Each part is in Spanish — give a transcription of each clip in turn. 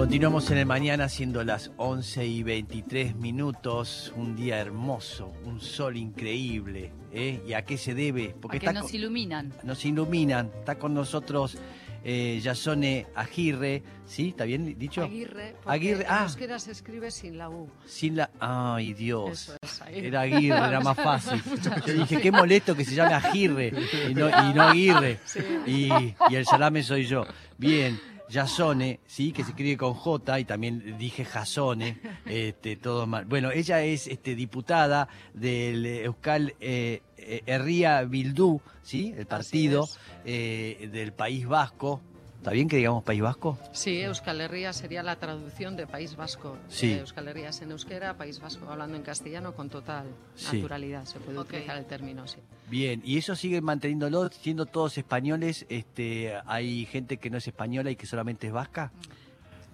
Continuamos en el mañana siendo las 11 y 23 minutos, un día hermoso, un sol increíble. ¿eh? ¿Y a qué se debe? Porque a que nos iluminan. Nos iluminan. Está con nosotros eh, Yasone Agirre, ¿sí? ¿Está bien dicho? Aguirre, Aguirre. En ah. se escribe sin la U. Sin la... Ay, Dios. era Aguirre, era más fácil. Yo dije, qué molesto que se llame Agirre y no, y no Aguirre. Y, y el salame soy yo. Bien. Yasone, sí, que se escribe con J y también dije Jasone, este, todo mal. Bueno, ella es este, diputada del Euskal eh, eh Herría Bildú, sí, el partido eh, del País Vasco, ¿Está bien que digamos País Vasco? Sí, Euskal Herria sería la traducción de País Vasco. Sí. Eh, Euskal Herria es en euskera, País Vasco hablando en castellano con total naturalidad. Se puede utilizar el término, sí. Bien, y eso sigue manteniéndolo, siendo todos españoles. Este, ¿Hay gente que no es española y que solamente es vasca?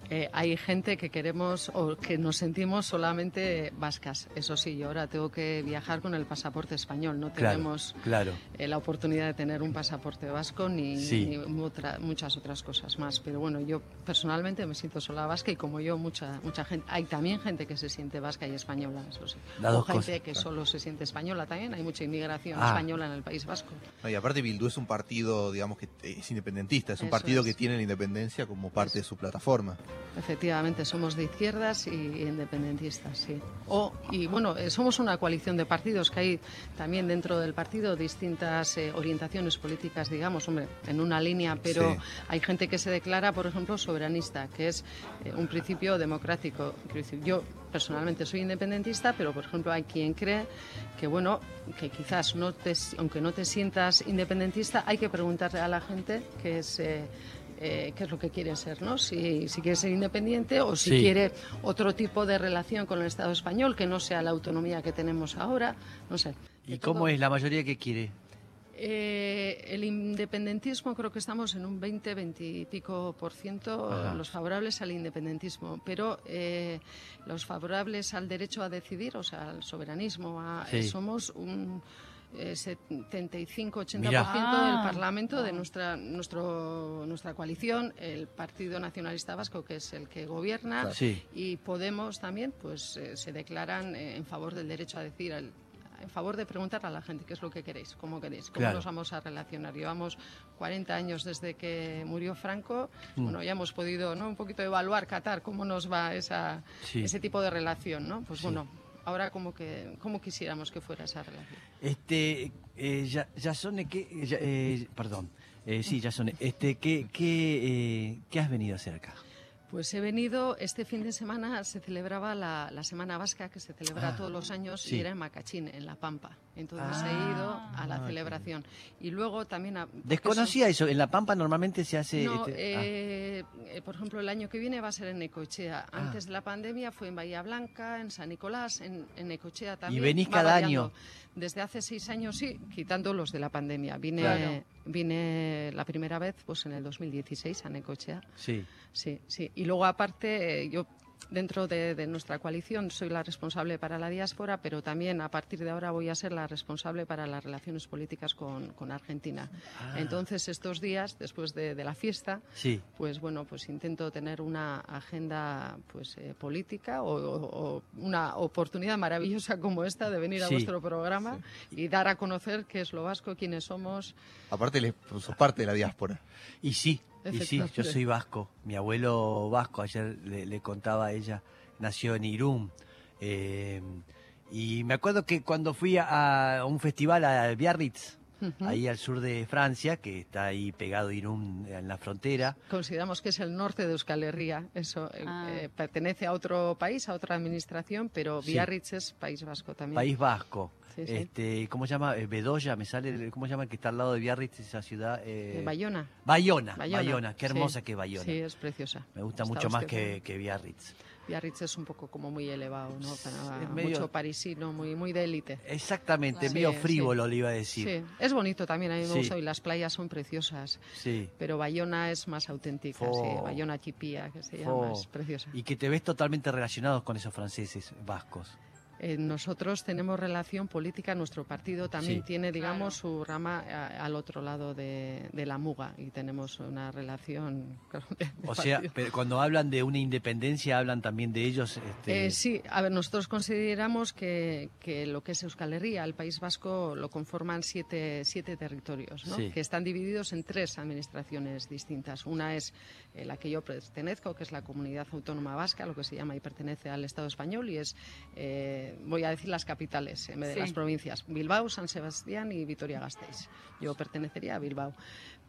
Eh, hay gente que queremos o que nos sentimos solamente vascas. Eso sí, yo ahora tengo que viajar con el pasaporte español. No tenemos claro, eh, la oportunidad de tener un pasaporte vasco ni, muchas otras cosas más. Pero bueno, yo personalmente me siento sola vasca y como yo, mucha, mucha gente. Hay también gente que se siente vasca y española, eso sí. o gente que solo se siente española también. Hay mucha inmigración ah. española en el País Vasco. y aparte, Bildu es un partido, digamos, que es independentista. Es un partido que tiene la independencia como parte de su plataforma. Efectivamente, somos de izquierdas y independentistas, sí. O, y bueno, eh, somos una coalición de partidos que hay también dentro del partido distintas eh, orientaciones políticas, digamos, hombre, en una línea, pero hay gente que se declara, por ejemplo, soberanista, que es eh, un principio democrático. yo personalmente soy independentista, pero por ejemplo hay quien cree que bueno, que quizás no te, aunque no te sientas independentista, hay que preguntarle a la gente que es eh, qué es lo que quiere ser, ¿no? Si, quiere ser independiente o si quiere otro tipo de relación con el Estado español que no sea la autonomía que tenemos ahora, no sé. ¿Y cómo es la mayoría que quiere? Eh, el independentismo creo que estamos en un 20, 20 y pico por ciento los favorables al independentismo, pero eh, los favorables al derecho a decidir, o sea, al soberanismo, somos un 75-80% del ah. Parlamento de nuestra, nuestro, nuestra coalición, el Partido Nacionalista Vasco, que es el que gobierna, y Podemos también, pues eh, se declaran eh, en favor del derecho a decir, en favor de preguntar a la gente qué es lo que queréis, cómo queréis, cómo nos vamos a relacionar. Llevamos 40 años desde que murió Franco, mm. bueno, ya hemos podido ¿no? un poquito evaluar Qatar, cómo nos va esa, ese tipo de relación, ¿no? Pues bueno ahora como que cómo quisiéramos que fuera esa relación. Este, eh, ya, ya son, que, eh, perdón, eh, sí, ya son, este, ¿qué, qué, eh, ¿qué has venido a hacer acá? Pues he venido, este fin de semana se celebraba la, la Semana Vasca, que se celebra ah, todos los años, y era en Macachín, en La Pampa. Entonces he ido a la ah, celebración. Y luego también... Desconocía eso, en La Pampa normalmente se hace... No, este, ah. eh, por ejemplo, el año que viene va a ser en Ecochea. Antes de la pandemia fue en Bahía Blanca, en San Nicolás, en, en Ecochea también. ¿Y venís cada año? Desde hace seis años, sí, quitando los de la pandemia. Vine, vine la primera vez pues en el 2016 a Necochea. Sí. Sí, sí. Y luego aparte, yo dentro de, nuestra coalición soy la responsable para la diáspora, pero también a partir de ahora voy a ser la responsable para las relaciones políticas con, Argentina. Ah. Entonces, estos días, después de, la fiesta, pues bueno, pues intento tener una agenda pues eh, política o, una oportunidad maravillosa como esta de venir a vuestro programa y dar a conocer qué es lo vasco, quiénes somos. Aparte, sos parte de la diáspora. Y sí, y sí, yo soy vasco. Mi abuelo vasco, ayer le, contaba a ella, nació en Irún. Eh, y me acuerdo que cuando fui a, un festival a Biarritz, ahí al sur de Francia, que está ahí pegado Irún en la frontera. Consideramos que es el norte de Euskal Herria. Eso eh, ah. eh, pertenece a otro país, a otra administración, pero Biarritz es País Vasco también. País Vasco. Este, ¿Cómo se llama? Eh, Bedoya, me sale, ¿cómo se llama el que está al lado de Biarritz, esa ciudad? Eh... Bayona. Bayona. Bayona, qué hermosa que es Bayona. Sí, es preciosa. Me gusta mucho más que, que, Biarritz. Biarritz es un poco como muy elevado, ¿no? mucho parisino, muy, muy de élite. Exactamente, medio frívolo le iba a decir. Sí, es bonito también, a mí me gusta y las playas son preciosas. Sí. Pero Bayona es más auténtica, sí. Bayona Chipía, que se llama, es preciosa. Y que te ves totalmente relacionado con esos franceses vascos. Eh, nosotros tenemos relación política, nuestro partido también tiene, digamos, su rama al otro lado de, la muga y tenemos una relación. o sea, pero cuando hablan de una independencia, hablan también de ellos. Este... Eh, sí, a ver, nosotros consideramos que, que, lo que es Euskal Herria, el País Vasco, lo conforman siete, siete territorios, ¿no? que están divididos en tres administraciones distintas. Una es eh, la que yo pertenezco, que es la Comunidad Autónoma Vasca, lo que se llama y pertenece al Estado español, y es voy a decir las capitales en vez de las provincias, Bilbao, San Sebastián y Vitoria-Gasteiz. Yo pertenecería a Bilbao.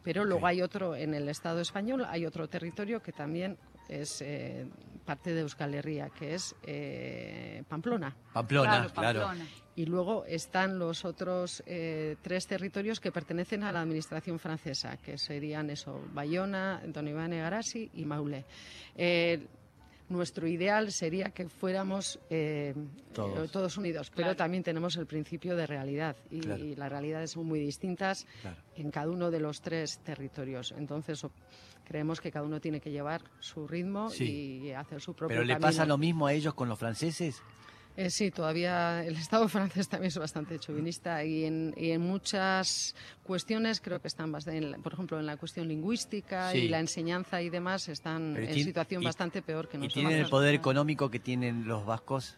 Pero luego hay otro, en el Estado español, hay otro territorio que también es eh, parte de Euskal Herria, que es eh, Pamplona. Pamplona, claro, Y luego están los otros eh, tres territorios que pertenecen a la administración francesa, que serían eso, Bayona, Don Iván Garasi y Maule nuestro ideal sería que fuéramos eh, todos. unidos, pero también tenemos el principio de realidad y, las realidades son muy distintas en cada uno de los tres territorios. Entonces, creemos que cada uno tiene que llevar su ritmo y hacer su propio ¿Pero le pasa lo mismo a ellos con los franceses? Eh, sí, todavía el Estado francés también es bastante chauvinista y en, muchas cuestiones creo que están, bastante, por ejemplo, en la cuestión lingüística y la enseñanza y demás están en situación bastante peor que nosotros. ¿Y tienen el poder económico que tienen los vascos,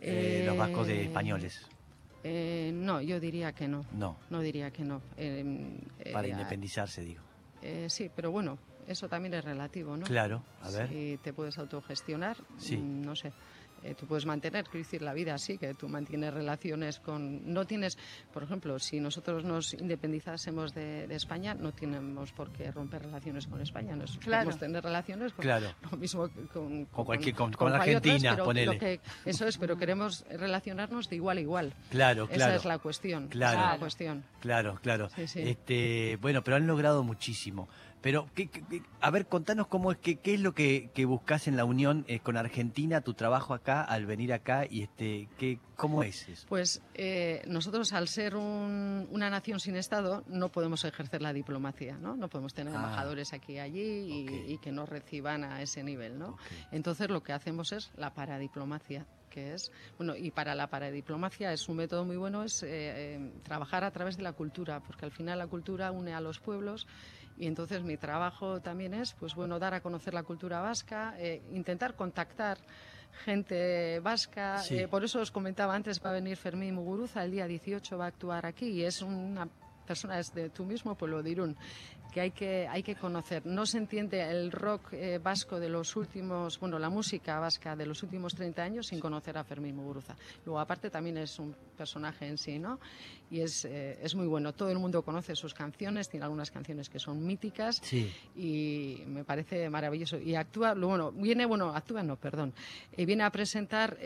eh, los vascos de españoles? Eh, no, yo diría que no. No. No diría que no. Para independizarse, digo. sí, pero bueno, eso también es relativo, ¿no? Claro, a ver. Si te puedes autogestionar, mm, no sé. Eh, tú puedes mantener, quiero decir, la vida así, que tú mantienes relaciones con... No tienes, por ejemplo, si nosotros nos independizásemos de, España, no tenemos por qué romper relaciones con España, nos podemos tener relaciones con claro. lo mismo con, con, cualquier, con, la Argentina, ponele. eso es, pero queremos relacionarnos de igual a igual. Claro, claro. Esa es la cuestión. Claro, la cuestión. claro, claro. Este, bueno, pero han logrado muchísimo. Pero, a ver, contanos cómo es que, qué es lo que, que buscas en la unión eh, con Argentina, tu trabajo acá, al venir acá, y este, qué, ¿cómo es eso? Pues eh, nosotros, al ser una nación sin Estado, no podemos ejercer la diplomacia, ¿no? No podemos tener ah. embajadores aquí y allí y, que nos reciban a ese nivel, ¿no? Entonces, lo que hacemos es la paradiplomacia que es, bueno, y para la paradiplomacia es un método muy bueno, es eh, trabajar a través de la cultura, porque al final la cultura une a los pueblos y entonces mi trabajo también es, pues bueno, dar a conocer la cultura vasca, eh, intentar contactar gente vasca. Eh, por eso os comentaba antes, va a venir Fermín Muguruza, el día 18 va a actuar aquí y es una persona es de tu mismo pueblo de Irún que hay que, hay que conocer. No se entiende el rock eh, vasco de los últimos, bueno, la música vasca de los últimos 30 años sin conocer a Fermín Muguruza. Luego, aparte, también es un personaje en sí, ¿no? Y es, eh, es muy bueno. Todo el mundo conoce sus canciones, tiene algunas canciones que son míticas sí. y me parece maravilloso. Y actúa, bueno, viene, bueno, actúa, no, perdón, eh, viene a presentar,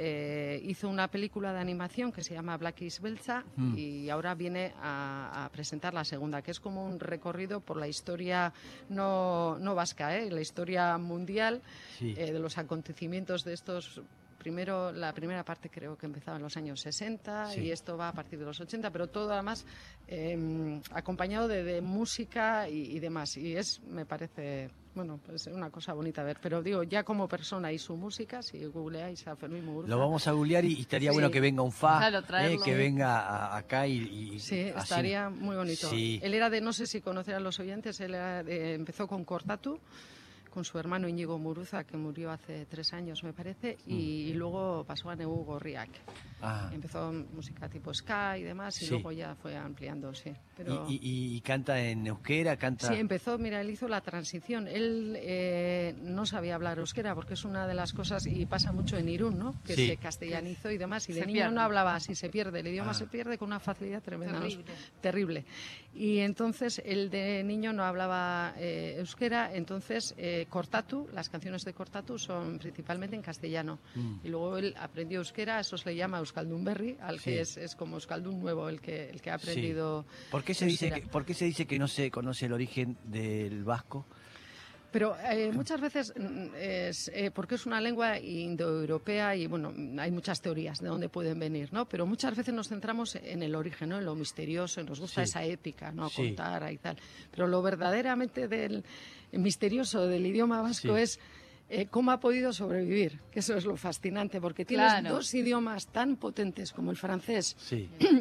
hizo una película de animación que se llama Black is Belza mm. y ahora viene a, a presentar la segunda, que es como un recorrido por la historia historia no, no vasca, ¿eh? la historia mundial eh, de los acontecimientos de estos primero la primera parte creo que empezaba en los años 60 y esto va a partir de los 80, pero todo además em, acompañado de, música y, demás. Y es, me parece, bueno, pues una cosa bonita a ver. Pero digo, ya como persona y su música, si googleáis a Fermín Muguruza... Lo vamos a googlear y, estaría bueno que venga un fa, eh, que venga acá y... sí, estaría muy bonito. Él era de, no sé si conocerán los oyentes, él empezó con Cortatu con su hermano Íñigo Muruza, que murió hace tres años, me parece, y, mm. luego pasó a Neu Gorriak. Ah. Empezó música tipo ska y demás, y luego ya fue ampliando, sí. ¿Y, canta en euskera? Canta... Sí, empezó, mira, él hizo la transición. Él eh, no sabía hablar euskera, porque es una de las cosas, y pasa mucho en Irún, ¿no? Que se castellanizó y demás, y de niño no hablaba así, se pierde, el idioma ah. se pierde con una facilidad tremenda. Terrible. Terrible. Y entonces, él de niño no hablaba eh, euskera, entonces... Eh, Cortatu, las canciones de Cortatu son principalmente en castellano. Mm. Y luego él aprendió euskera, eso se le llama Euskaldun Berri, al que es, es, como Euskaldun nuevo el que, el que ha aprendido. ¿Por, qué se dice que, ¿Por qué se dice que no se conoce el origen del vasco? Pero eh, muchas veces mm, es eh, porque es una lengua indoeuropea y bueno, hay muchas teorías de dónde pueden venir, ¿no? Pero muchas veces nos centramos en el origen, ¿no? En lo misterioso, nos gusta esa épica, ¿no? Contar y tal. Pero lo verdaderamente del misterioso del idioma vasco es eh, cómo ha podido sobrevivir, que eso es lo fascinante, porque tienes dos idiomas tan potentes como el francés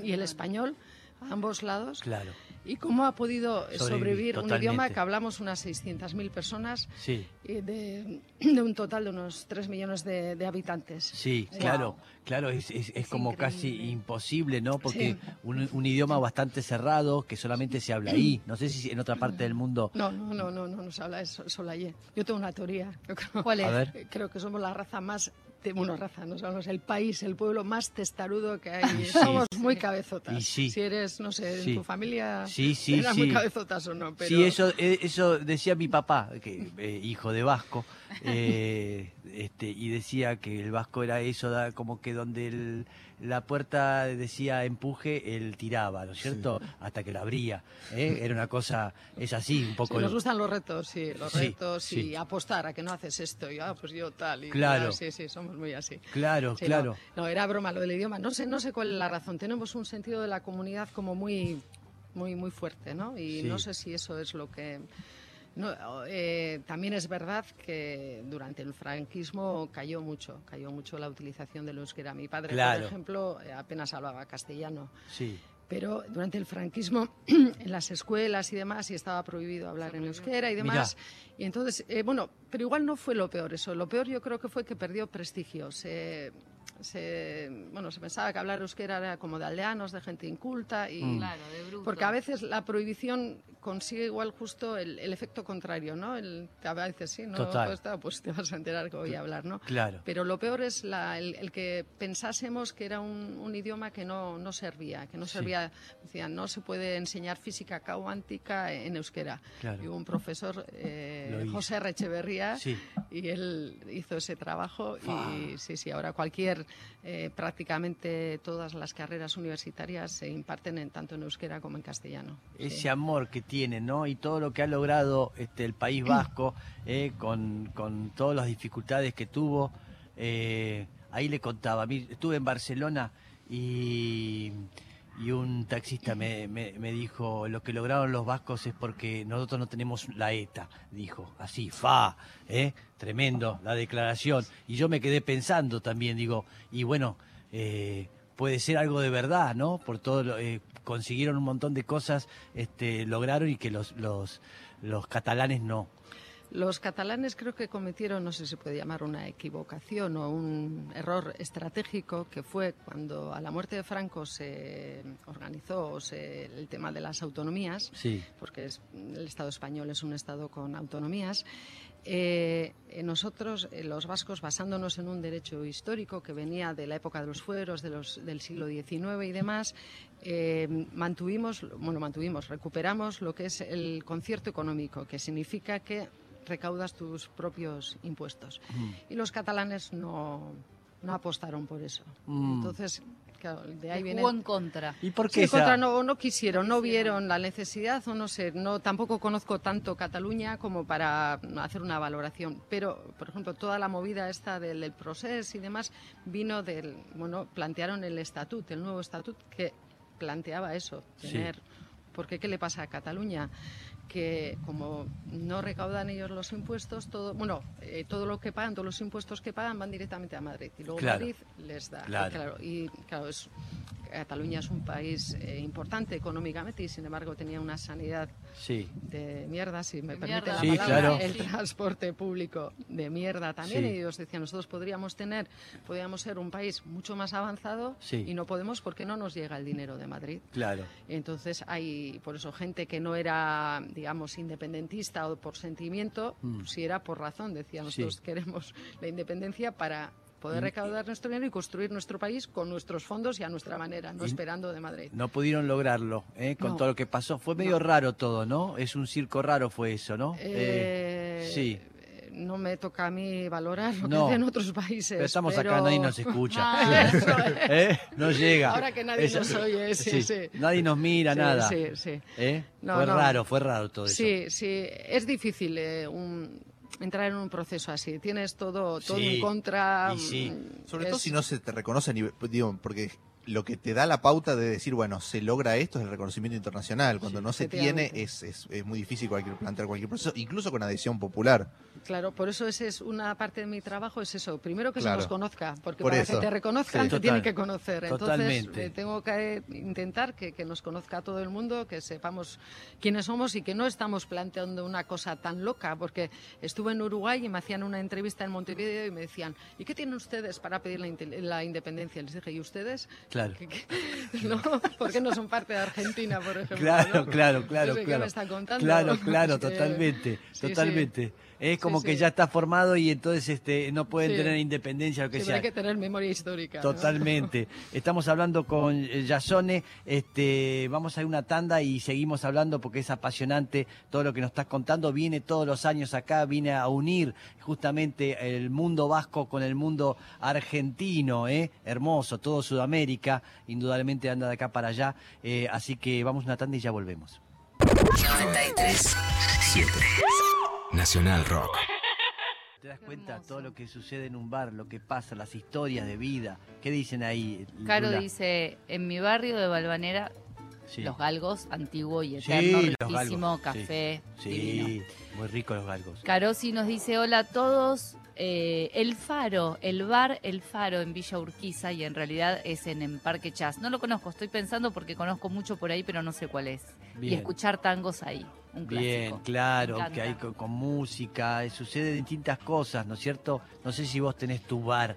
y el español, a ambos lados. Claro ¿Y cómo ha podido sobrevivir, un idioma que hablamos unas 600.000 personas sí. de, de, un total de unos 3 millones de, habitantes? Sí, claro, claro, es, es, como casi imposible, ¿no? Porque un, un, idioma bastante cerrado que solamente se habla ahí. No sé si en otra parte del mundo... No, no, no, no, no, no se habla eso, solo allí. Yo tengo una teoría. ¿Cuál es? Creo que somos la raza más bueno, raza, no somos el país, el pueblo más testarudo que hay. Somos muy cabezotas. Si eres, no sé, en tu familia sí, sí, muy cabezotas o no. Pero... Sí, eso, eh, eso decía mi papá, que eh, hijo de vasco, eh, este, y decía que el vasco era eso, como que donde el la puerta decía empuje, él tiraba, ¿no es cierto? Hasta que la abría. ¿eh? Era una cosa, es así, un poco. nos gustan los retos, sí, los retos y apostar a que no haces esto y ah, pues yo tal. Y claro. sí, sí, somos muy así. Claro, claro. No, era broma lo del idioma. No sé, no sé cuál es la razón. Tenemos un sentido de la comunidad como muy, muy, muy fuerte, ¿no? Y no sé si eso es lo que no, eh, también es verdad que durante el franquismo cayó mucho, cayó mucho la utilización del euskera. Mi padre, por ejemplo, eh, apenas hablaba castellano. Sí. Pero durante el franquismo, en las escuelas y demás, y estaba prohibido hablar en euskera y demás. Y entonces, eh, bueno, pero igual no fue lo peor eso. Lo peor yo creo que fue que perdió prestigio. Se, se, bueno, se pensaba que hablar euskera era como de aldeanos, de gente inculta, y, mm. porque a veces la prohibición consigue igual justo el, efecto contrario, ¿no? El, a veces sí, ¿no? pues te vas a enterar que voy a hablar, ¿no? Claro. Pero lo peor es la, el, que pensásemos que era un, idioma que no, no servía, que no servía, decían, no se puede enseñar física cuántica en euskera. Y hubo un profesor, eh, José Recheverría, y él hizo ese trabajo y sí, sí, ahora cualquier eh, prácticamente todas las carreras universitarias se imparten en, tanto en euskera como en castellano. Ese amor que tiene, ¿no? Y todo lo que ha logrado este, el País Vasco, eh, con, con, todas las dificultades que tuvo. Eh, ahí le contaba, estuve en Barcelona y y un taxista me, me, dijo, lo que lograron los vascos es porque nosotros no tenemos la ETA, dijo, así, fa, ¿eh? tremendo la declaración. Y yo me quedé pensando también, digo, y bueno, eh, puede ser algo de verdad, ¿no? Por todo, eh, consiguieron un montón de cosas, este, lograron y que los, los, los catalanes no. Los catalanes creo que cometieron, no sé si se puede llamar una equivocación o un error estratégico, que fue cuando a la muerte de Franco se organizó el tema de las autonomías, porque el Estado español es un Estado con autonomías. Eh, nosotros, eh, los vascos, basándonos en un derecho histórico que venía de la época de los fueros, de los, del siglo XIX y demás, eh, mantuvimos, bueno, mantuvimos, recuperamos lo que es el concierto económico, que significa que recaudas tus propios impuestos. Mm. Y los catalanes no, no apostaron por eso. Mm. Entonces, claro, de ahí viene... en contra. ¿Y por qué? contra no, no quisieron, no vieron la necesidad o no sé, no, tampoco conozco tanto Cataluña como para hacer una valoración. Pero, por ejemplo, toda la movida esta del, del proceso y demás vino del, bueno, plantearon el estatut, el nuevo estatut que planteaba eso, tener... Porque ¿qué le pasa a Cataluña? Que como no recaudan ellos los impuestos, todo, bueno, eh, todo lo que pagan, todos los impuestos que pagan van directamente a Madrid y luego Madrid les da. Claro. Y claro, es, Cataluña es un país eh, importante económicamente y sin embargo tenía una sanidad de mierda, si me permite la palabra, el transporte público de mierda también. Y ellos decían, nosotros podríamos tener, podríamos ser un país mucho más avanzado y no podemos porque no nos llega el dinero de Madrid. Claro. Entonces hay, por eso, gente que no era, digamos, independentista o por sentimiento, mm. si era por razón, decía, nosotros queremos la independencia para poder recaudar nuestro dinero y construir nuestro país con nuestros fondos y a nuestra manera, no esperando de Madrid. No pudieron lograrlo, ¿eh? con todo lo que pasó. Fue medio raro todo, ¿no? Es un circo raro fue eso, ¿no? Eh, sí no me toca a mí valorar lo que hacen otros países. Pero estamos acá, nadie nos escucha. Ah, ¿Eh? No llega. Ahora que nadie nos oye, sí, sí, Nadie nos mira, nada. Sí, sí. ¿Eh? fue raro, fue raro todo eso. Sí, sí. Es difícil un, entrar en un proceso así. Tienes todo, todo en contra. Mm, Sobre todo si no se te reconoce, digo, porque lo que te da la pauta de decir, bueno, se logra esto es el reconocimiento internacional. Cuando no se tiene es, es, es, muy difícil cualquier, plantear cualquier proceso, incluso con adhesión popular. Claro, por eso ese es una parte de mi trabajo, es eso. Primero que se nos conozca, porque para que te reconozcan te tienen que conocer. Entonces eh, tengo que intentar que, que, nos conozca todo el mundo, que sepamos quiénes somos y que no estamos planteando una cosa tan loca, porque estuve en Uruguay y me hacían una entrevista en Montevideo y me decían, ¿y qué tienen ustedes para pedir la, la independencia? Les dije, ¿y ustedes? Claro. ¿No? ¿Por qué no son parte de Argentina, por ejemplo? Claro, claro, claro. ¿Qué me está contando? Claro, claro, totalmente, totalmente. Es como que ya está formado y entonces este no pueden tener independencia lo que sea. Hay que tener memoria histórica. Totalmente. Estamos hablando con eh, Yasone, este, vamos a ir una tanda y seguimos hablando porque es apasionante todo lo que nos estás contando. Viene todos los años acá, viene a unir justamente el mundo vasco con el mundo argentino, ¿eh? hermoso, todo Sudamérica, indudablemente anda de acá para allá. Eh, así que vamos a una tanda y ya volvemos. 93 Nacional Rock. ¿Te das cuenta todo lo que sucede en un bar, lo que pasa, las historias de vida? ¿Qué dicen ahí? Caro dice, en mi barrio de Balvanera, los galgos, antiguo y eterno, riquísimo, café. Sí, muy rico los galgos. Carosi nos dice, hola a todos, eh, el Faro, el bar El Faro en Villa Urquiza y en realidad es en, en Parque Chas. No lo conozco, estoy pensando porque conozco mucho por ahí, pero no sé cuál es. Y escuchar tangos ahí. Un Bien, claro, que hay con, música, eh, sucede distintas cosas, ¿no es cierto? No sé si vos tenés tu bar.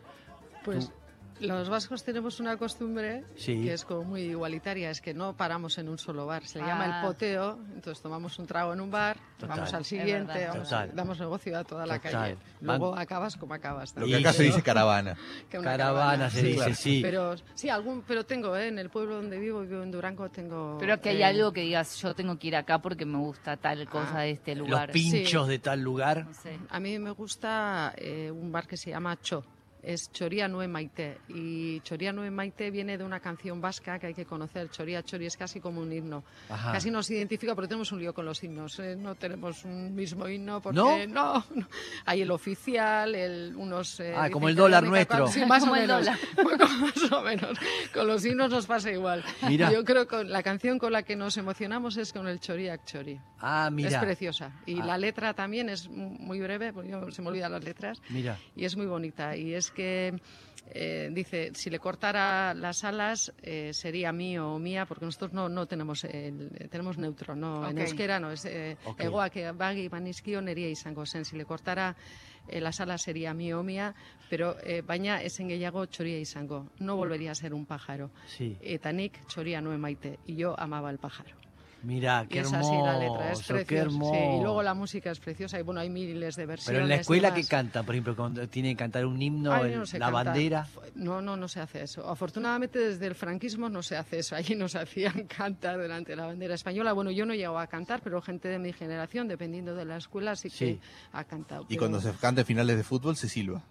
Pues los vascos tenemos una costumbre que es como muy igualitaria, es que no paramos en un solo bar. Se llama el ah. poteo, entonces tomamos un trago en un bar, vamos al siguiente, damos negocio a toda la calle. Luego acabas como acabas. Lo que acá se dice caravana. caravana, se dice, sí. Pero sí, algún, pero tengo, ¿eh? en el pueblo donde vivo, vivo en Durango, tengo... Pero que hay eh, algo que digas, yo tengo que ir acá porque me gusta tal cosa ah. de este lugar. Los pinchos de tal lugar. A mí me gusta eh, un bar que se llama Cho es Choría Nue Maite. Y Choría Nue Maite viene de una canción vasca que hay que conocer. Choría Chori es casi como un himno. Casi nos identifica, pero tenemos un lío con los himnos. ¿eh? No tenemos un mismo himno porque no, hay el oficial, el, unos... Eh, ah, como el dólar nuestro. Sí, más o menos. más o menos. Con los himnos nos pasa igual. Yo creo que la canción con la que nos emocionamos es con el Choría Chori. Ah, mira. Es preciosa. Y ah. la letra también es muy breve, porque yo se me olvidan las letras. Mira. Y es muy bonita. Y es que eh, dice, si le cortara las alas eh, sería mío o mía, porque nosotros no, no tenemos tenemos neutro, no, en euskera no, es eh, okay. que bagi banizkio nería izango zen, si le cortara eh, las alas sería mío o mía, pero eh, baina esen gehiago txoria izango, no volvería a ser un pájaro. Sí. Eta nik txoria no emaite, y yo amaba el pájaro. Mira, qué hermoso. Es así la letra, es preciosa. Sí, y luego la música es preciosa y bueno, hay miles de versiones. Pero en la escuela que canta, por ejemplo, cuando tiene que cantar un himno, la bandera. No, no, no se hace eso. Afortunadamente desde el franquismo no se hace eso. Allí nos hacían cantar delante de la bandera española. Bueno, yo no llego a cantar, pero gente de mi generación, dependiendo de la escuela, sí, que ha cantado. Y cuando se canta finales de fútbol se silba.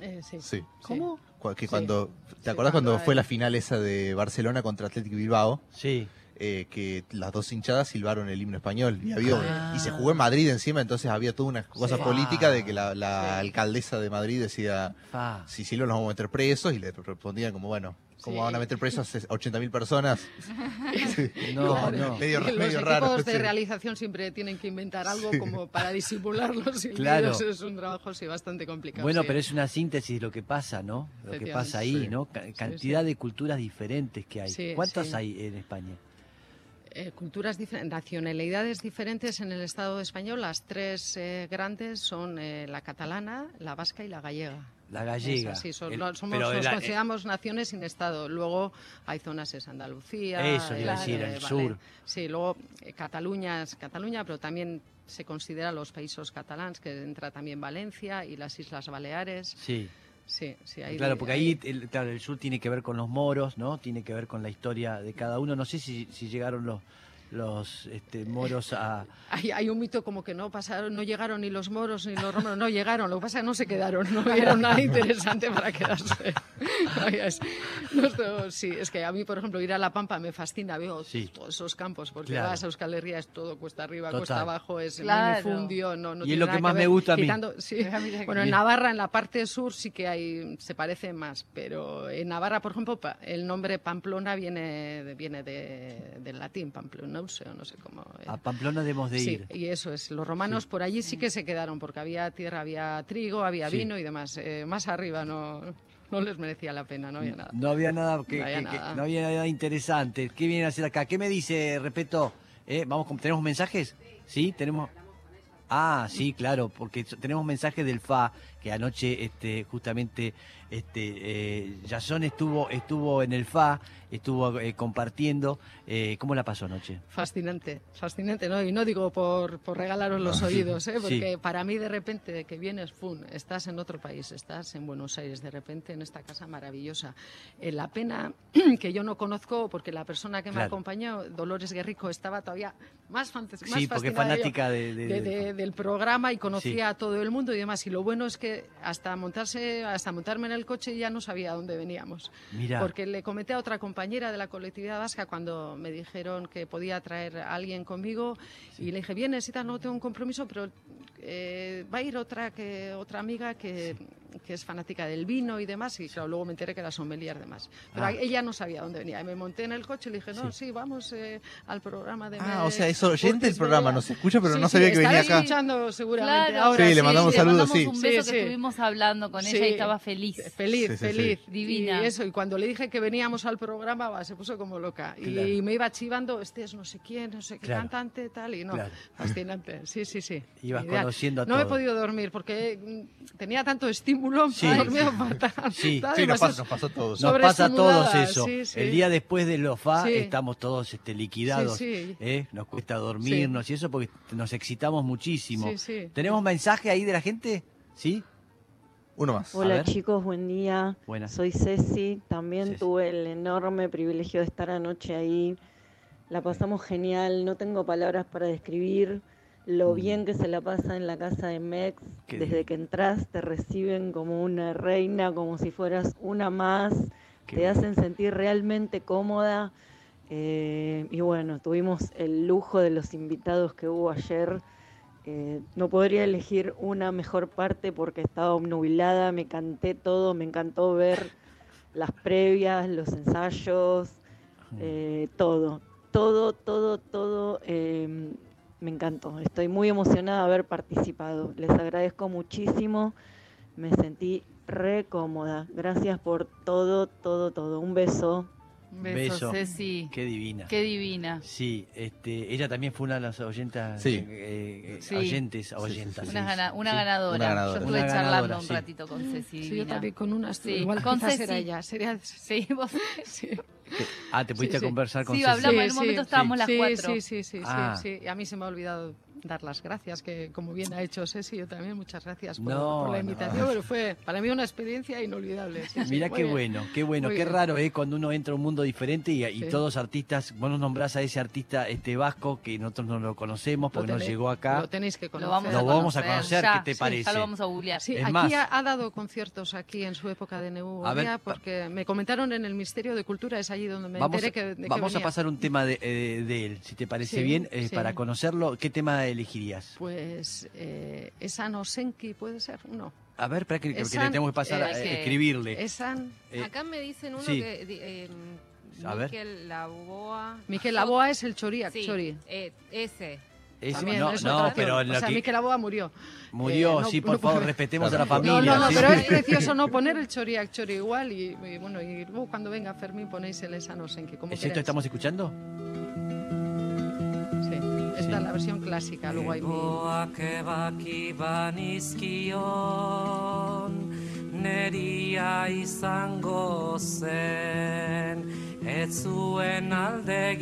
Eh, sí. ¿Cómo? Que cuando, ¿Te acuerdas cuando fue la final esa de Barcelona contra Atlético Bilbao? Sí. Eh, que las dos hinchadas silbaron el himno español y, había, y se jugó en Madrid encima, entonces había toda una cosa política de que la, alcaldesa de Madrid decía, si silban los vamos a meter presos y le respondían como, bueno, ¿Cómo van a meter presos a 80.000 personas? no, no. Medio, los equipos de realización siempre tienen que inventar algo como para disimularlos y claro. es un trabajo sí, bastante complicado. Bueno, pero es una síntesis de lo que pasa, ¿no? Lo que pasa ahí, ¿no? cantidad de culturas diferentes que hay. ¿Cuántas hay en España? Eh, culturas diferentes, nacionalidades diferentes en el Estado español. Las tres eh, grandes son eh, la catalana, la vasca y la gallega. La gallega. Sí, somos, nos consideramos naciones sin Estado. Luego hay zonas, es Andalucía. Eso, decir, el sur. Sí, luego Cataluña es Cataluña, pero también se considera los países catalans, que entra también Valencia y las Islas Baleares. Sí. Sí, sí, claro, porque ahí el, el sur tiene que ver con los moros, ¿no? Tiene que ver con la historia de cada uno. No sé si, si llegaron los, los este, moros a... Hay, hay, un mito como que no pasaron, no llegaron ni los moros ni los romanos, no llegaron, lo que pasa es que no se quedaron, no vieron nada interesante para quedarse. sí, es que a mí, por ejemplo, ir a La Pampa me fascina, veo todos esos campos, porque vas a Euskal Herria, es todo cuesta arriba, cuesta abajo, es claro. fundio, no, no Y es lo que más me gusta a mí. Bueno, en Navarra, en la parte sur, sí que hay, se parece más, pero en Navarra, por ejemplo, el nombre Pamplona viene, viene de, del latín, Pamplona no sé cómo. A Pamplona debemos de ir. y eso es. Los romanos por allí sí que se quedaron, porque había tierra, había trigo, había vino y demás. Eh, más arriba no, no les merecía la pena, no había nada. No había nada, que, no había, nada. interesante. ¿Qué vienen a hacer acá? ¿Qué me dice, respeto? Eh, vamos, ¿tenemos mensajes? Sí, tenemos. Ah, sí, claro, porque tenemos mensajes del FA que anoche este, justamente este, eh, Jason estuvo, estuvo en el FA, estuvo eh, compartiendo. Eh, ¿Cómo la pasó anoche? Fascinante, fascinante, ¿no? Y no digo por, por regalaros los ah, oídos, ¿eh? porque para mí de repente que vienes, ¡fum!, estás en otro país, estás en Buenos Aires, de repente en esta casa maravillosa. la pena que yo no conozco, porque la persona que me acompañó, Dolores Guerrico, estaba todavía más, más sí, porque fanática de, del programa y conocía a todo el mundo y demás. Y lo bueno es que hasta montarse, hasta montarme en el coche ya no sabía dónde veníamos. Porque le comenté a otra compañera de la colectividad vasca cuando me dijeron que podía traer a alguien conmigo y le dije, vienes y tal, no tengo un compromiso, pero eh, va a ir otra, que, otra amiga que, que, es fanática del vino y demás, y luego me enteré que era sommelier además. Pero ah. ella no sabía dónde venía. Y me monté en el coche y le dije, no, sí, vamos eh, al programa de... Ah, o sea, es oyente el programa, no se escucha, pero no sabía que venía acá. escuchando seguramente ahora. Sí, le mandamos saludos, sí. un beso que estuvimos hablando con ella y estaba feliz. Feliz, feliz. Divina. Y eso, y cuando le dije que veníamos al programa, se puso como loca. Y me iba chivando, este es no sé quién, no sé qué cantante, tal, y no, fascinante. Sí, sí, sí. Ibas conociendo a No he podido dormir porque mm, tenía tanto estímulo, sí. dormido fatal. Sí, sí nos, pasa, nos pasó a todos. Nos pasa a todos eso. El día después de los FA estamos todos este, liquidados. ¿eh? Nos cuesta dormirnos y eso porque nos excitamos muchísimo. ¿Tenemos mensaje ahí de la gente? ¿Sí? Uno más. Hola chicos, buen día. Soy Ceci. También tuve el enorme privilegio de estar anoche ahí. La pasamos genial. No tengo palabras para describir lo bien que se la pasa en la casa de Mex. Desde que entras te reciben como una reina, como si fueras una más. te hacen sentir realmente cómoda. Eh, y bueno, tuvimos el lujo de los invitados que hubo ayer eh, no podría elegir una mejor parte porque estaba obnubilada, me canté todo, me encantó ver las previas, los ensayos, eh, todo, todo, todo, todo. Me encantó, estoy muy emocionada de haber participado. Les agradezco muchísimo, me sentí re cómoda. Gracias por todo, todo, todo. Un beso. Beso, Ceci. Qué divina. Qué divina. Sí, este, ella también fue una de las oyentas, sí. Eh, eh oyentes, oyentas. Una, una, ganadora. Yo estuve charlando un ratito con Ceci. Sí, yo también con una, sí. igual con Ceci. Era ella. Sería... Sí, vos. sí. Ah, te pudiste conversar con sí, Ceci. Sí, hablamos, en un momento estábamos las cuatro. Sí, sí, sí, ah. sí, A mí se me ha olvidado dar las gracias, que como bien ha hecho Ceci, yo también muchas gracias por, la invitación, pero fue para mí una experiencia inolvidable. Mira qué bueno, qué bueno, qué raro ¿eh? cuando uno entra a un mundo diferente y, y todos artistas, vos nos nombrás a ese artista este vasco que nosotros no lo conocemos porque no llegó acá. Lo tenéis que conocer. Lo vamos, a, conocer, ¿qué te parece? Ya lo vamos a googlear. Sí, aquí ha, dado conciertos aquí en su época de Neu porque me comentaron en el Ministerio de Cultura, es allí donde me enteré que, Vamos a pasar un tema de, eh, él, si te parece bien, eh, para conocerlo. ¿Qué tema elegirías? Pues eh, Esan Osenki puede ser uno. A ver, espera que, le tenemos que pasar a eh, escribirle. Esan. Eh, Acá me dicen uno que... Eh, a Miquel Laboa. Miquel Laboa es el Choriac, sí, Chori. Eh, ese. También, no, no, pero o sea, Miquel Laboa murió. Murió, sí, por favor, respetemos a la familia. No, no, no, pero es precioso no poner el Choriac, Chori igual y, bueno, y luego cuando venga Fermín ponéis el Esan Osenki. ¿Es esto estamos escuchando? Esta es la versión clásica, luego hay mi... Neria izango zen, ez zuen alde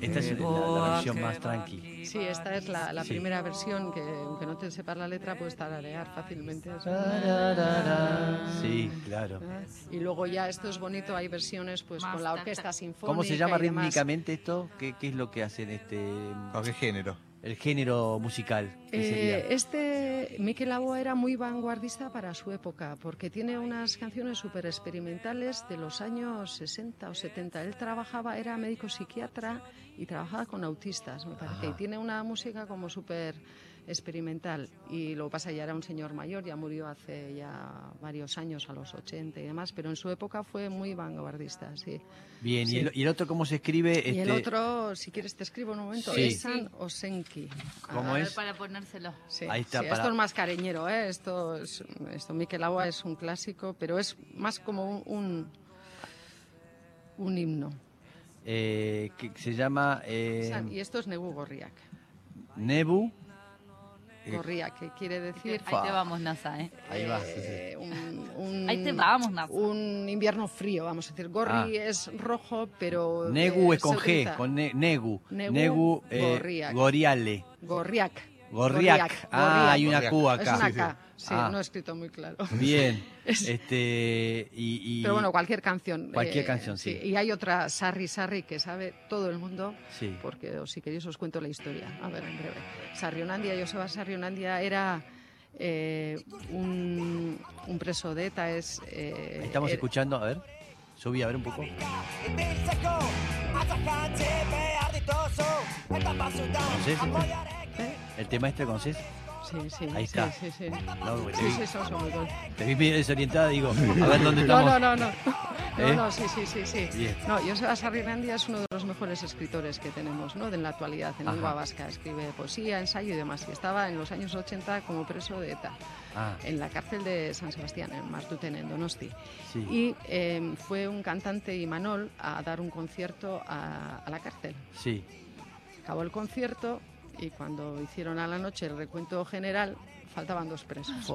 Esta es la, la versión más tranqui. Sí, esta es la, primera versión que, aunque no te sepas la letra, puedes tararear fácilmente. Sí, claro. Y luego ya esto es bonito, hay versiones pues con la orquesta sinfónica. ¿Cómo se llama rítmicamente esto? ¿Qué, ¿Qué, es lo que hacen este? ¿Con qué género? El género musical? Eh, este Miquel Laboa era muy vanguardista para su época, porque tiene unas canciones súper experimentales de los años 60 o 70. Él trabajaba, era médico psiquiatra y trabajaba con autistas, me parece. Y tiene una música como súper experimental. Y lo pasa, ya era un señor mayor, ya murió hace ya varios años, a los 80 y demás, pero en su época fue muy vanguardista, sí. Bien, ¿Y, el, otro cómo se escribe? Y el este otro, si quieres te escribo un momento, sí. Esan Osenki. ¿Cómo es? Para ponérselo. Ahí está. Esto es más cariñero, ¿eh? Esto, es, esto Miquel Agua es un clásico, pero es más como un, un, himno. Eh, que se llama... Eh... Y esto es Nebu Gorriak. Nebu Gorría, que quiere decir... Ahí te vamos, NASA, ¿eh? Ahí va, eh, Un, Ahí te vamos, NASA. Un invierno frío, vamos a decir. Gorri ah. es rojo, pero... Negu es con G, con Negu. Negu, eh, Goriale. Gorriac. Gorriac. Ah, hay una Q acá. Es una K. Sí, ah. no he escrito muy claro. Bien. este, y, Pero bueno, cualquier canción. Cualquier eh, canción, sí. Y hay otra, Sarri Sarri, que sabe todo el mundo. Sí. Porque si queréis os cuento la historia. A ver, en breve. Sarrionandia, Joseba Sarrionandia era... Eh, un, un, preso de ETA es... Eh, Estamos escuchando, a ver, subí a ver un poco. ¿El tema este conoces? Sí, sí. Ahí está. Sí, sí, sí. No, te, vi, sí, te vi medio desorientada, digo, a ver dónde estamos. No, no, no. No, ¿Eh? no, sí, sí, sí. sí. Bien. No, Joseba Sarrinandia es uno de los mejores escritores que tenemos, ¿no? De la actualidad, en lengua vasca. Escribe poesía, ensayo y demás. Y estaba en los años 80 como preso de ETA. Ah. En la cárcel de San Sebastián, en Martuten, en Donosti. Sí. Y eh, fue un cantante y Manol a dar un concierto a, a la cárcel. Sí. Acabó el concierto y cuando hicieron a la noche el recuento general faltaban dos presos.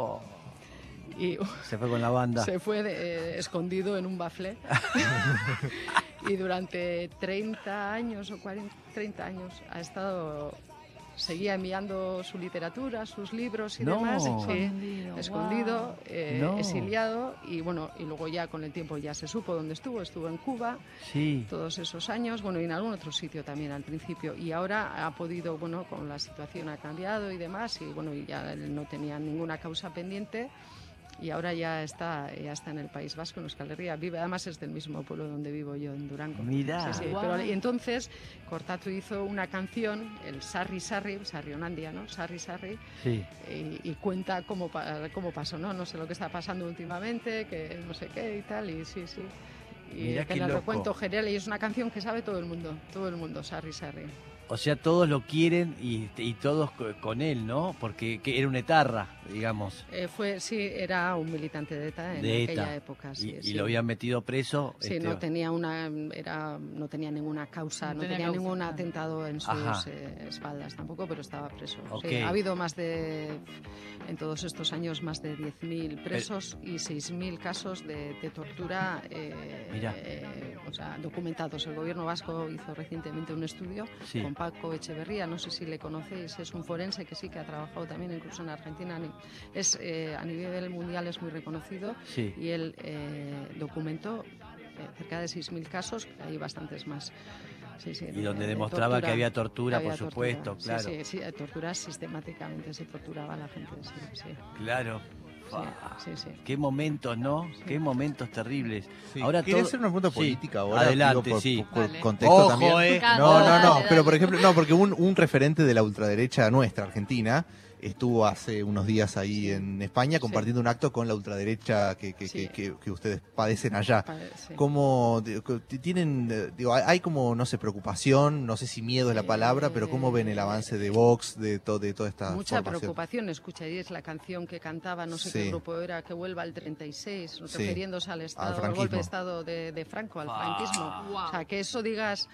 Y, se fue con la banda. Se fue eh, escondido en un bafle. y durante 30 años o 40, 30 años ha estado seguía enviando su literatura, sus libros y demás, escondido, eh, exiliado y bueno, y luego ya con el tiempo ya se supo dónde estuvo, estuvo en Cuba, todos esos años, bueno, y en algún otro sitio también al principio y ahora ha podido, bueno, con la situación ha cambiado y demás y bueno, y ya no tenía ninguna causa pendiente y ahora ya está, ya está en el País Vasco, en Euskal Herria. Vive, además es del mismo pueblo donde vivo yo, en Durango. Mira. Sí, pero, y entonces Cortatu hizo una canción, el Sarri Sarri, Sarrionandia, ¿no? Sarri Sarri, sí. y, cuenta cómo, cómo pasó, ¿no? No sé lo que está pasando últimamente, que no sé qué y tal, y sí, sí. Y Mira que el recuento general, y es una canción que sabe todo el mundo, todo el mundo, Sarri Sarri. O sea, todos lo quieren y, y todos con él, ¿no? Porque que era una etarra, digamos. Eh, fue, sí, era un militante de ETA en aquella época. Sí, y, lo habían metido preso. Sí, este, no tenía una, era, no tenía ninguna causa, no, tenía, ningún atentado en sus eh, espaldas tampoco, pero estaba preso. ha habido más de, en todos estos años, más de 10.000 presos y 6.000 casos de, tortura eh, o sea, documentados. El gobierno vasco hizo recientemente un estudio Paco Echeverría, no sé si le conocéis, es un forense que sí que ha trabajado también incluso en Argentina, es, eh, a nivel mundial es muy reconocido y él eh, documentó eh, cerca de 6.000 casos, hay bastantes más. y donde demostraba que había tortura, por supuesto, claro. Sí, sí, tortura sistemáticamente, se torturaba a la gente. Claro. Sí, sí, Qué momentos, ¿no? Qué momentos terribles. Ahora Quería hacer una pregunta política ahora. Adelante, sí. contexto también. Eh. No, no, no. Pero por ejemplo, no, porque un, un referente de la ultraderecha nuestra, Argentina, estuvo hace unos días ahí en España compartiendo un acto con la ultraderecha que, que, ustedes padecen allá. ¿Cómo tienen, digo, hay como, no sé, preocupación, no sé si miedo es la palabra, pero cómo ven el avance de Vox, de, todo de toda esta Mucha preocupación, escucharéis la canción que cantaba, no sé qué grupo era, que vuelva al 36, refiriéndose al Estado, al, golpe de Estado de, Franco, al franquismo. O sea, que eso digas...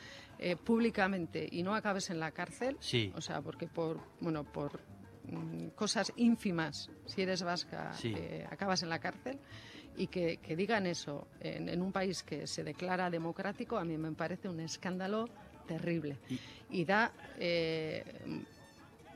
Eh, públicamente y no acabes en la cárcel, o sea, porque por bueno por cosas ínfimas, si eres vasca, eh, acabas en la cárcel, y que, digan eso en, un país que se declara democrático, a mí me parece un escándalo terrible. Y, da eh,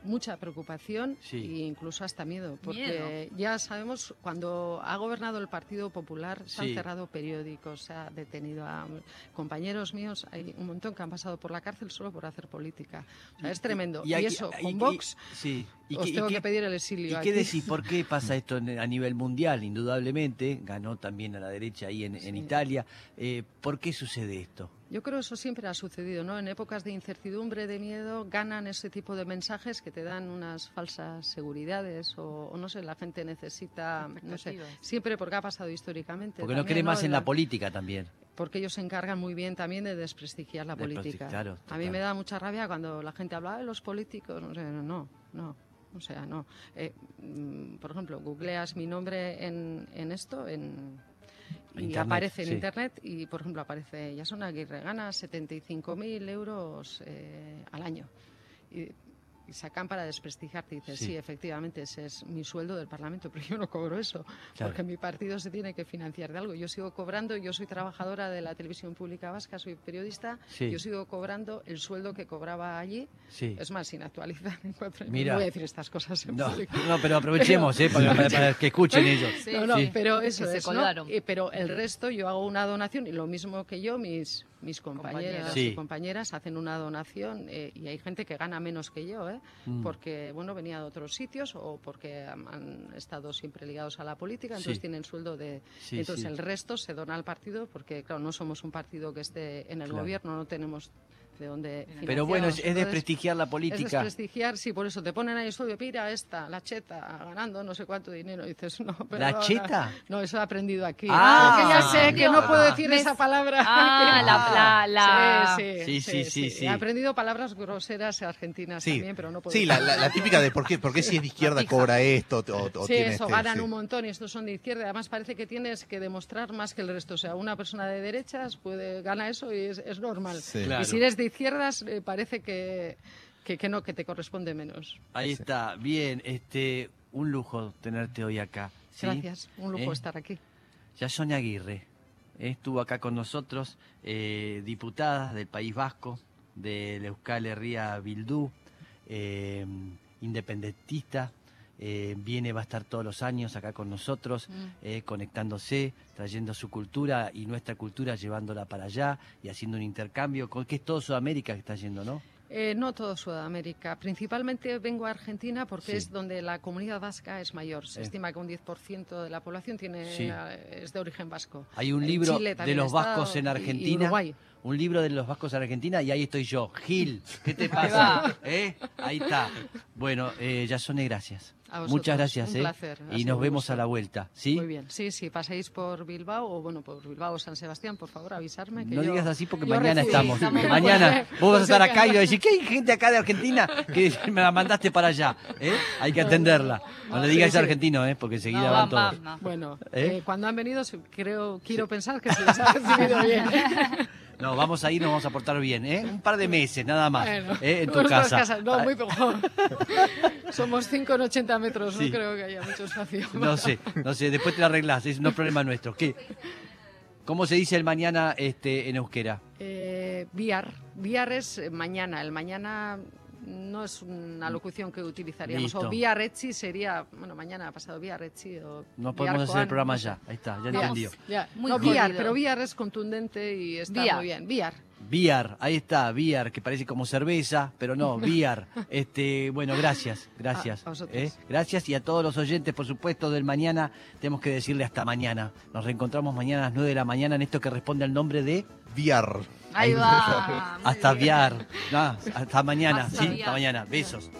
mucha preocupación e incluso hasta miedo, porque ya sabemos, cuando ha gobernado el Partido Popular, se han cerrado periódicos, se ha detenido a compañeros míos, hay un montón que han pasado por la cárcel solo por hacer política. O sea, es tremendo. Y, eso, con Vox, sí. os tengo que pedir el exilio. ¿Y qué decís? ¿Por qué pasa esto a nivel mundial? Indudablemente, ganó también a la derecha ahí en, Italia. Eh, ¿Por qué sucede esto? Yo creo que eso siempre ha sucedido, ¿no? En épocas de incertidumbre, de miedo, ganan ese tipo de mensajes que te dan unas falsas seguridades o, no sé, la gente necesita, no sé, siempre porque ha pasado históricamente. Porque no cree más en la, política también. Porque ellos se encargan muy bien también de desprestigiar la política. a mí me da mucha rabia cuando la gente habla de los políticos, no sé, no, no. O sea, no. Eh, mm, por ejemplo, googleas mi nombre en, en esto, en y aparece en internet y, por ejemplo, aparece Jason Aguirre, gana 75.000 euros eh, al año. Y y sacan para desprestigiarte. Y dices, sí. efectivamente, ese es mi sueldo del Parlamento, pero yo no cobro eso, porque mi partido se tiene que financiar de algo. Yo sigo cobrando, yo soy trabajadora de la televisión pública vasca, soy periodista, yo sigo cobrando el sueldo que cobraba allí. Es más, sin actualizar en cuatro Mira. No voy a decir estas cosas en no, No, pero aprovechemos, ¿eh? para, que escuchen ellos. No, no, pero eso es, ¿no? Pero el resto, yo hago una donación y lo mismo que yo, mis mis compañeras. y compañeras hacen una donación eh, y hay gente que gana menos que yo, ¿eh? Mm. porque bueno venía de otros sitios o porque han, estado siempre ligados a la política, entonces tienen sueldo de... entonces el resto se dona al partido porque, claro, no somos un partido que esté en el gobierno, no tenemos pero bueno, es, desprestigiar la política. Es desprestigiar, sí, por eso te ponen ahí estudio, pira esta, la cheta, ganando no sé cuánto dinero. Y dices, no, pero. ¿La cheta? No, eso he aprendido aquí. Ah, que ya sé que no puedo decir esa palabra. Ah, la, la, Sí, sí, sí, sí, He aprendido palabras groseras argentinas también, pero no puedo Sí, la, la, típica de por qué, por qué si es de izquierda cobra esto o, Sí, eso, este, ganan un montón y estos son de izquierda. Además, parece que tienes que demostrar más que el resto. O sea, una persona de derechas puede gana eso y es, es normal. Y si eres de izquierdas eh, parece que, que, no, que te corresponde menos. Ahí está, bien, este, un lujo tenerte hoy acá. Gracias, un lujo ¿Eh? estar aquí. Ya Sonia Aguirre ¿eh? estuvo acá con nosotros, diputada del País Vasco, del Euskal Herria Bildú, independentista, eh, viene, va a estar todos los años acá con nosotros, mm. eh, conectándose, trayendo su cultura y nuestra cultura, llevándola para allá y haciendo un intercambio, con que es todo Sudamérica que está yendo, ¿no? Eh, no todo Sudamérica. Principalmente vengo a Argentina porque es donde la comunidad vasca es mayor. Se estima que un 10% de la población tiene, es de origen vasco. Hay un libro de los vascos en Argentina. Un libro de los vascos en Argentina y ahí estoy yo. Gil, ¿qué te pasa? ¿Eh? Ahí está. Bueno, eh, Yasone, gracias. Muchas gracias, un ¿eh? placer. Y nos vemos a la vuelta, ¿sí? Muy bien. Sí, sí, paséis por Bilbao o bueno, por Bilbao o San Sebastián, por favor, avisarme. Que no digas así porque mañana estamos. mañana vos vas a estar acá y vas a decir, ¿qué hay gente acá de Argentina que me la mandaste para allá? ¿eh? Hay que atenderla. No, le digas argentino, ¿eh? porque enseguida van todos. Bueno, ¿Eh? cuando han venido, creo, quiero pensar que se les ha recibido bien. No, vamos a ir, nos vamos a portar bien, ¿eh? Un par de meses, nada más, ¿eh? En tu casa. No, muy poco. Somos 5 en 80 metros, no creo que haya mucho espacio. No sé, no sé, después te la arreglás, es no problema nuestro. ¿Qué? ¿Cómo se dice el mañana este, en euskera? Eh, viar. Viar es mañana. El mañana no es una locución que utilizaríamos. O vía Rechi sería, bueno, mañana ha pasado vía Rechi o No podemos hacer el programa ya, ahí está, ya entendió. no, Viar, pero Viar es contundente y está muy bien. Viar. Viar, ahí está, Viar, que parece como cerveza, pero no, Viar. este, bueno, gracias, gracias. ¿eh? Gracias y a todos los oyentes, por supuesto, del mañana, tenemos que decirle hasta mañana. Nos reencontramos mañana a las 9 de la mañana en esto que responde al nombre de Viar. Ahí va. hasta Viar. hasta mañana, sí, hasta mañana. Besos.